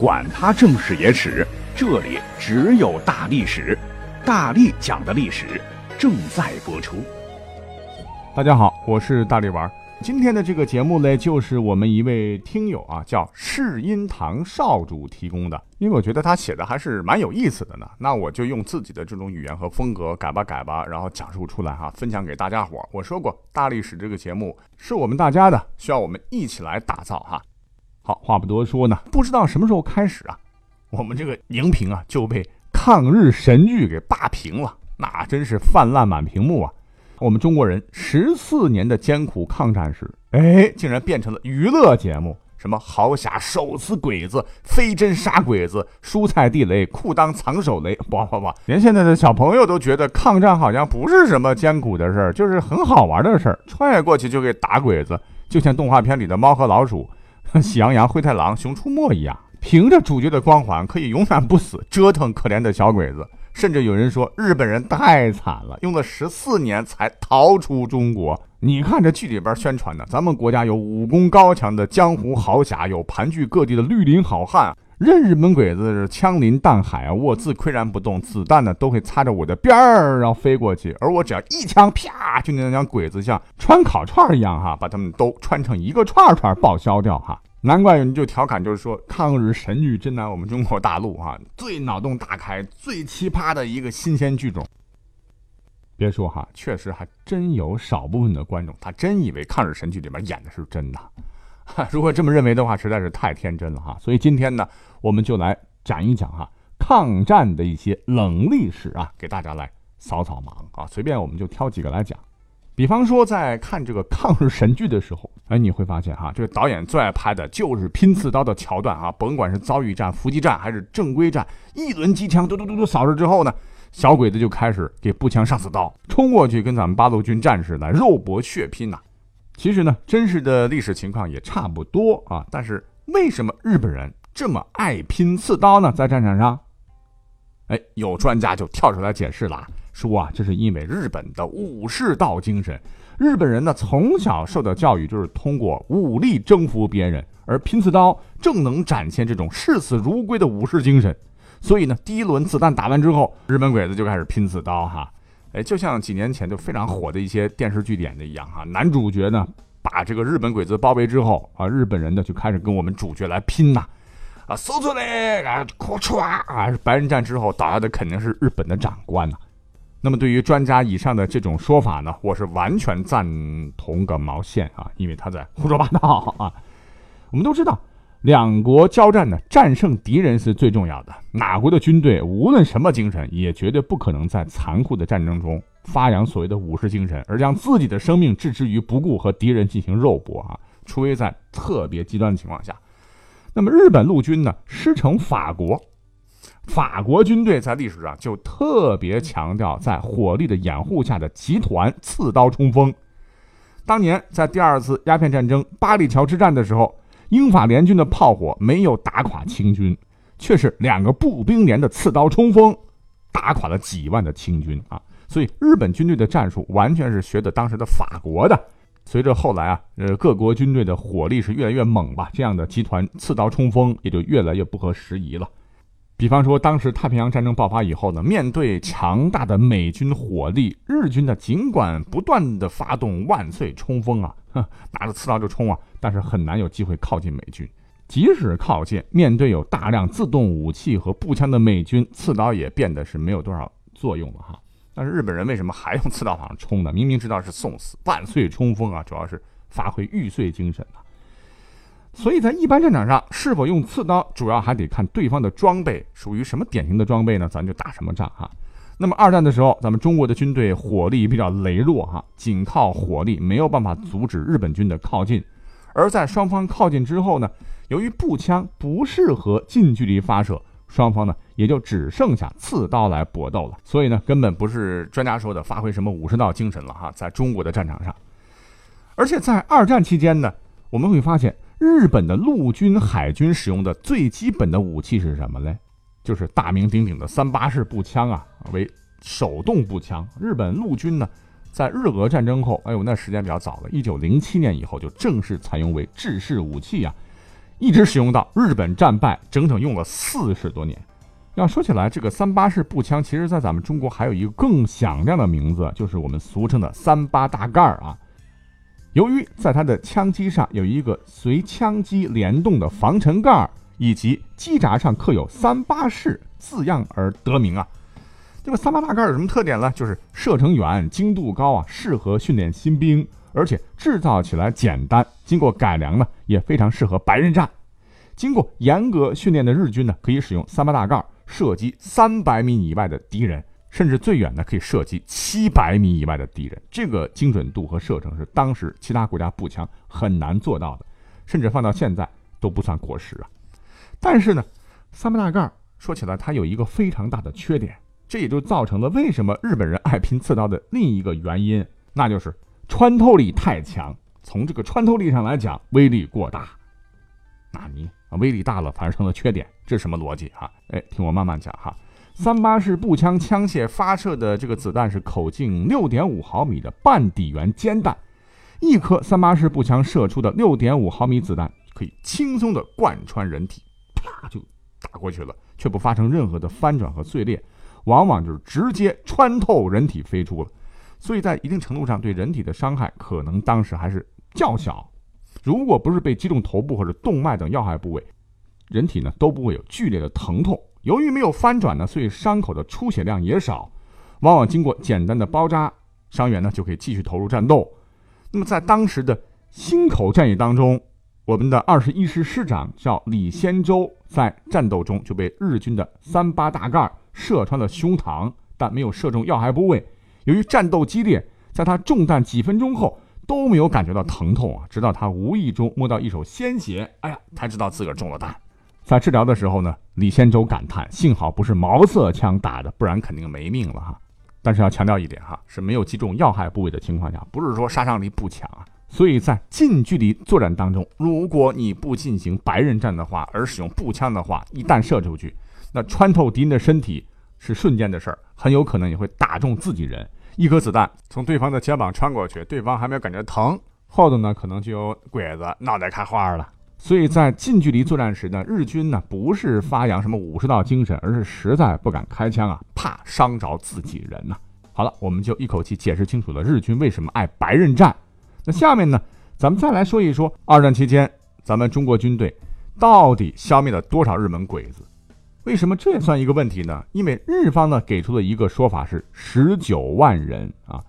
管他正史野史，这里只有大历史，大力讲的历史正在播出。大家好，我是大力丸。今天的这个节目呢，就是我们一位听友啊，叫世音堂少主提供的，因为我觉得他写的还是蛮有意思的呢。那我就用自己的这种语言和风格改吧改吧，然后讲述出来哈，分享给大家伙。我说过，大历史这个节目是我们大家的，需要我们一起来打造哈。好，话不多说呢，不知道什么时候开始啊，我们这个荧屏啊就被抗日神剧给霸屏了，那真是泛滥满屏幕啊。我们中国人十四年的艰苦抗战史，哎，竟然变成了娱乐节目，什么豪侠手撕鬼子、飞针杀鬼子、蔬菜地雷、裤裆藏手雷，不不不，连现在的小朋友都觉得抗战好像不是什么艰苦的事儿，就是很好玩的事儿，穿越过去就给打鬼子，就像动画片里的猫和老鼠。喜羊羊、灰太狼、熊出没一样，凭着主角的光环，可以永远不死，折腾可怜的小鬼子。甚至有人说，日本人太惨了，用了十四年才逃出中国。你看这剧里边宣传的，咱们国家有武功高强的江湖豪侠，有盘踞各地的绿林好汉，任日本鬼子是枪林弹海啊，我自岿然不动，子弹呢都会擦着我的边儿，然后飞过去，而我只要一枪，啪，就能将鬼子像穿烤串一样哈，把他们都穿成一个串串报销掉哈。难怪有人就调侃，就是说抗日神剧真乃我们中国大陆哈最脑洞大开、最奇葩的一个新鲜剧种。别说哈，确实还真有少部分的观众，他真以为抗日神剧里面演的是真的。如果这么认为的话，实在是太天真了哈。所以今天呢，我们就来讲一讲哈抗战的一些冷历史啊，给大家来扫扫盲啊。随便我们就挑几个来讲。比方说，在看这个抗日神剧的时候，哎，你会发现哈，这个导演最爱拍的就是拼刺刀的桥段啊。甭管是遭遇战、伏击战还是正规战，一轮机枪嘟嘟嘟嘟扫射之后呢，小鬼子就开始给步枪上刺刀，冲过去跟咱们八路军战士呢肉搏血拼呐。其实呢，真实的历史情况也差不多啊。但是为什么日本人这么爱拼刺刀呢？在战场上，哎，有专家就跳出来解释了。说啊，这是因为日本的武士道精神。日本人呢，从小受的教育就是通过武力征服别人，而拼刺刀正能展现这种视死如归的武士精神。所以呢，第一轮子弹打完之后，日本鬼子就开始拼刺刀哈。哎，就像几年前就非常火的一些电视剧演的一样哈，男主角呢把这个日本鬼子包围之后啊，日本人呢就开始跟我们主角来拼呐，啊，搜出来啊，咔嚓啊，白人战之后倒下的肯定是日本的长官呐。那么，对于专家以上的这种说法呢，我是完全赞同个毛线啊！因为他在胡说八道啊。我们都知道，两国交战呢，战胜敌人是最重要的。哪国的军队无论什么精神，也绝对不可能在残酷的战争中发扬所谓的武士精神，而将自己的生命置之于不顾，和敌人进行肉搏啊！除非在特别极端的情况下。那么，日本陆军呢，师承法国。法国军队在历史上就特别强调在火力的掩护下的集团刺刀冲锋。当年在第二次鸦片战争八里桥之战的时候，英法联军的炮火没有打垮清军，却是两个步兵连的刺刀冲锋，打垮了几万的清军啊！所以日本军队的战术完全是学的当时的法国的。随着后来啊，呃，各国军队的火力是越来越猛吧，这样的集团刺刀冲锋也就越来越不合时宜了。比方说，当时太平洋战争爆发以后呢，面对强大的美军火力，日军呢尽管不断的发动万岁冲锋啊，拿着刺刀就冲啊，但是很难有机会靠近美军。即使靠近，面对有大量自动武器和步枪的美军，刺刀也变得是没有多少作用了哈。但是日本人为什么还用刺刀往上冲呢？明明知道是送死，万岁冲锋啊，主要是发挥玉碎精神啊。所以在一般战场上，是否用刺刀，主要还得看对方的装备属于什么典型的装备呢？咱就打什么仗哈。那么二战的时候，咱们中国的军队火力比较羸弱哈，仅靠火力没有办法阻止日本军的靠近。而在双方靠近之后呢，由于步枪不适合近距离发射，双方呢也就只剩下刺刀来搏斗了。所以呢，根本不是专家说的发挥什么武士道精神了哈，在中国的战场上。而且在二战期间呢，我们会发现。日本的陆军、海军使用的最基本的武器是什么嘞？就是大名鼎鼎的三八式步枪啊，为手动步枪。日本陆军呢，在日俄战争后，哎呦，那时间比较早了，一九零七年以后就正式采用为制式武器啊。一直使用到日本战败，整整用了四十多年。要说起来，这个三八式步枪，其实在咱们中国还有一个更响亮的名字，就是我们俗称的三八大盖儿啊。由于在它的枪机上有一个随枪机联动的防尘盖儿，以及机闸上刻有“三八式”字样而得名啊。这个三八大盖有什么特点呢？就是射程远、精度高啊，适合训练新兵，而且制造起来简单，经过改良呢，也非常适合白刃战。经过严格训练的日军呢，可以使用三八大盖射击三百米以外的敌人，甚至最远呢可以射击七百米以外的敌人。这个精准度和射程是当时其他国家步枪很难做到的，甚至放到现在都不算过时啊。但是呢，三八大盖说起来它有一个非常大的缺点。这也就造成了为什么日本人爱拼刺刀的另一个原因，那就是穿透力太强。从这个穿透力上来讲，威力过大。那你，威力大了反而成了缺点，这是什么逻辑啊？哎，听我慢慢讲哈。三八式步枪枪械发射的这个子弹是口径六点五毫米的半底圆尖弹，一颗三八式步枪射出的六点五毫米子弹可以轻松的贯穿人体，就打过去了，却不发生任何的翻转和碎裂。往往就是直接穿透人体飞出了，所以在一定程度上对人体的伤害可能当时还是较小。如果不是被击中头部或者动脉等要害部位，人体呢都不会有剧烈的疼痛。由于没有翻转呢，所以伤口的出血量也少。往往经过简单的包扎，伤员呢就可以继续投入战斗。那么在当时的忻口战役当中，我们的二十一师师长叫李先洲，在战斗中就被日军的三八大盖。射穿了胸膛，但没有射中要害部位。由于战斗激烈，在他中弹几分钟后都没有感觉到疼痛啊，直到他无意中摸到一手鲜血，哎呀，才知道自个儿中了弹。在治疗的时候呢，李先洲感叹：幸好不是毛瑟枪打的，不然肯定没命了哈。但是要强调一点哈，是没有击中要害部位的情况下，不是说杀伤力不强啊。所以在近距离作战当中，如果你不进行白刃战的话，而使用步枪的话，一旦射出去。那穿透敌人的身体是瞬间的事儿，很有可能也会打中自己人。一颗子弹从对方的肩膀穿过去，对方还没有感觉疼，后头呢可能就有鬼子脑袋开花了。所以在近距离作战时呢，日军呢不是发扬什么武士道精神，而是实在不敢开枪啊，怕伤着自己人呐。好了，我们就一口气解释清楚了日军为什么爱白刃战。那下面呢，咱们再来说一说二战期间咱们中国军队到底消灭了多少日本鬼子。为什么这也算一个问题呢？因为日方呢给出的一个说法是十九万人啊。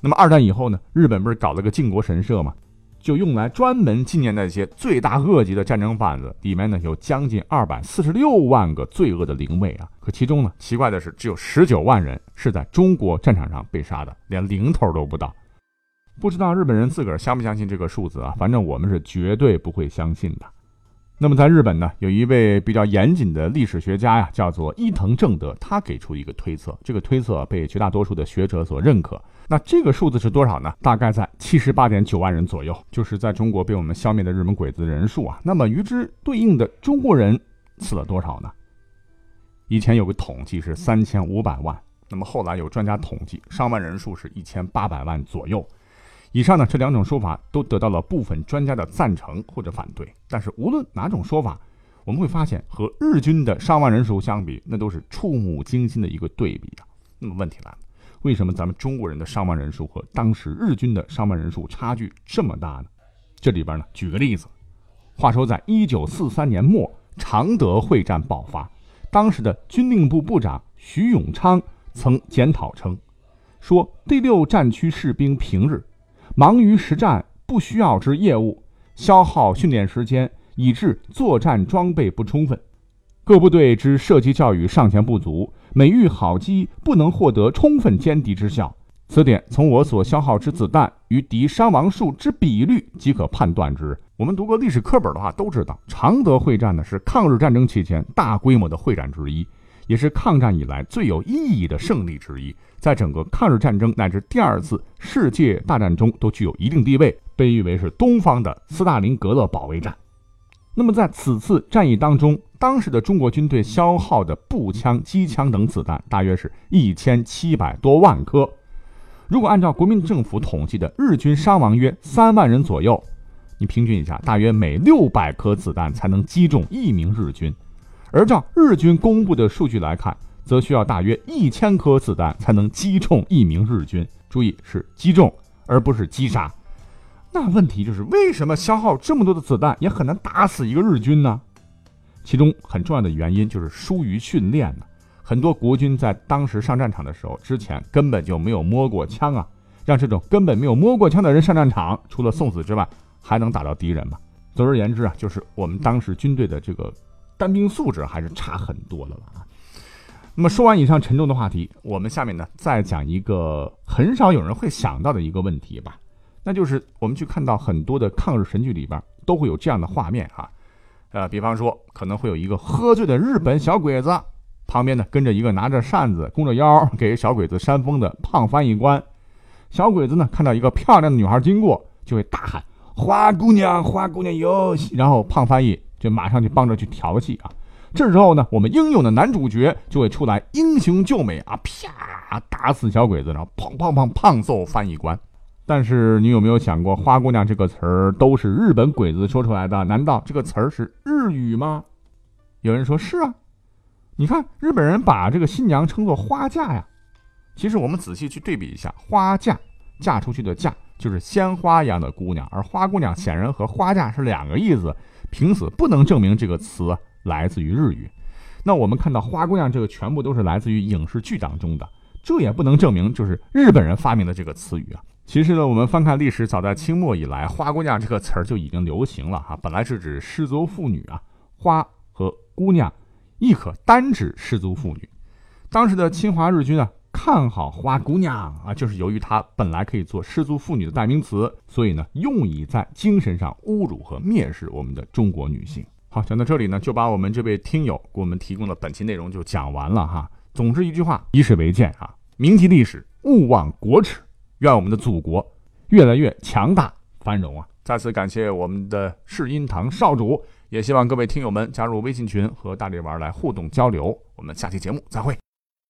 那么二战以后呢，日本不是搞了个靖国神社吗？就用来专门纪念那些罪大恶极的战争贩子。里面呢有将近二百四十六万个罪恶的灵位啊。可其中呢，奇怪的是，只有十九万人是在中国战场上被杀的，连零头都不到。不知道日本人自个儿相不相信这个数字啊？反正我们是绝对不会相信的。那么在日本呢，有一位比较严谨的历史学家呀，叫做伊藤正德，他给出一个推测，这个推测被绝大多数的学者所认可。那这个数字是多少呢？大概在七十八点九万人左右，就是在中国被我们消灭的日本鬼子人数啊。那么与之对应的中国人死了多少呢？以前有个统计是三千五百万，那么后来有专家统计，伤亡人数是一千八百万左右。以上呢这两种说法都得到了部分专家的赞成或者反对，但是无论哪种说法，我们会发现和日军的伤亡人数相比，那都是触目惊心的一个对比啊。那么问题来了，为什么咱们中国人的伤亡人数和当时日军的伤亡人数差距这么大呢？这里边呢，举个例子，话说在一九四三年末，常德会战爆发，当时的军令部部长徐永昌曾检讨称，说第六战区士兵平日。忙于实战，不需要之业务，消耗训练时间，以致作战装备不充分。各部队之射击教育尚嫌不足，每遇好机，不能获得充分歼敌之效。此点从我所消耗之子弹与敌伤亡数之比率即可判断之。我们读过历史课本的话，都知道常德会战呢是抗日战争期间大规模的会战之一。也是抗战以来最有意义的胜利之一，在整个抗日战争乃至第二次世界大战中都具有一定地位，被誉为是东方的斯大林格勒保卫战。那么在此次战役当中，当时的中国军队消耗的步枪、机枪等子弹大约是一千七百多万颗。如果按照国民政府统计的日军伤亡约三万人左右，你平均一下，大约每六百颗子弹才能击中一名日军，而照日军公布的数据来看，则需要大约一千颗子弹才能击中一名日军。注意是击中，而不是击杀。那问题就是，为什么消耗这么多的子弹也很难打死一个日军呢？其中很重要的原因就是疏于训练呢。很多国军在当时上战场的时候，之前根本就没有摸过枪啊，让这种根本没有摸过枪的人上战场，除了送死之外，还能打到敌人吗？总而言之啊，就是我们当时军队的这个单兵素质还是差很多的了啊。那么说完以上沉重的话题，我们下面呢再讲一个很少有人会想到的一个问题吧，那就是我们去看到很多的抗日神剧里边都会有这样的画面啊，呃，比方说可能会有一个喝醉的日本小鬼子。旁边呢跟着一个拿着扇子、弓着腰给小鬼子扇风的胖翻译官。小鬼子呢看到一个漂亮的女孩经过，就会大喊“花姑娘，花姑娘哟”，然后胖翻译就马上去帮着去调戏啊。这时候呢，我们英勇的男主角就会出来英雄救美啊，啪打死小鬼子，然后砰砰砰胖揍翻译官。但是你有没有想过，“花姑娘”这个词儿都是日本鬼子说出来的？难道这个词儿是日语吗？有人说是啊。你看，日本人把这个新娘称作花嫁呀。其实我们仔细去对比一下，花嫁嫁出去的嫁就是鲜花一样的姑娘，而花姑娘显然和花嫁是两个意思，凭此不能证明这个词来自于日语。那我们看到花姑娘这个全部都是来自于影视剧当中的，这也不能证明就是日本人发明的这个词语啊。其实呢，我们翻看历史，早在清末以来，花姑娘这个词儿就已经流行了哈。本来是指失足妇女啊，花和姑娘。亦可单指失足妇女。当时的侵华日军啊，看好花姑娘啊，就是由于她本来可以做失足妇女的代名词，所以呢，用以在精神上侮辱和蔑视我们的中国女性。好，讲到这里呢，就把我们这位听友给我们提供的本期内容就讲完了哈。总之一句话，以史为鉴啊，铭记历史，勿忘国耻，愿我们的祖国越来越强大繁荣啊！再次感谢我们的世音堂少主。也希望各位听友们加入微信群，和大力丸来互动交流。我们下期节目再会。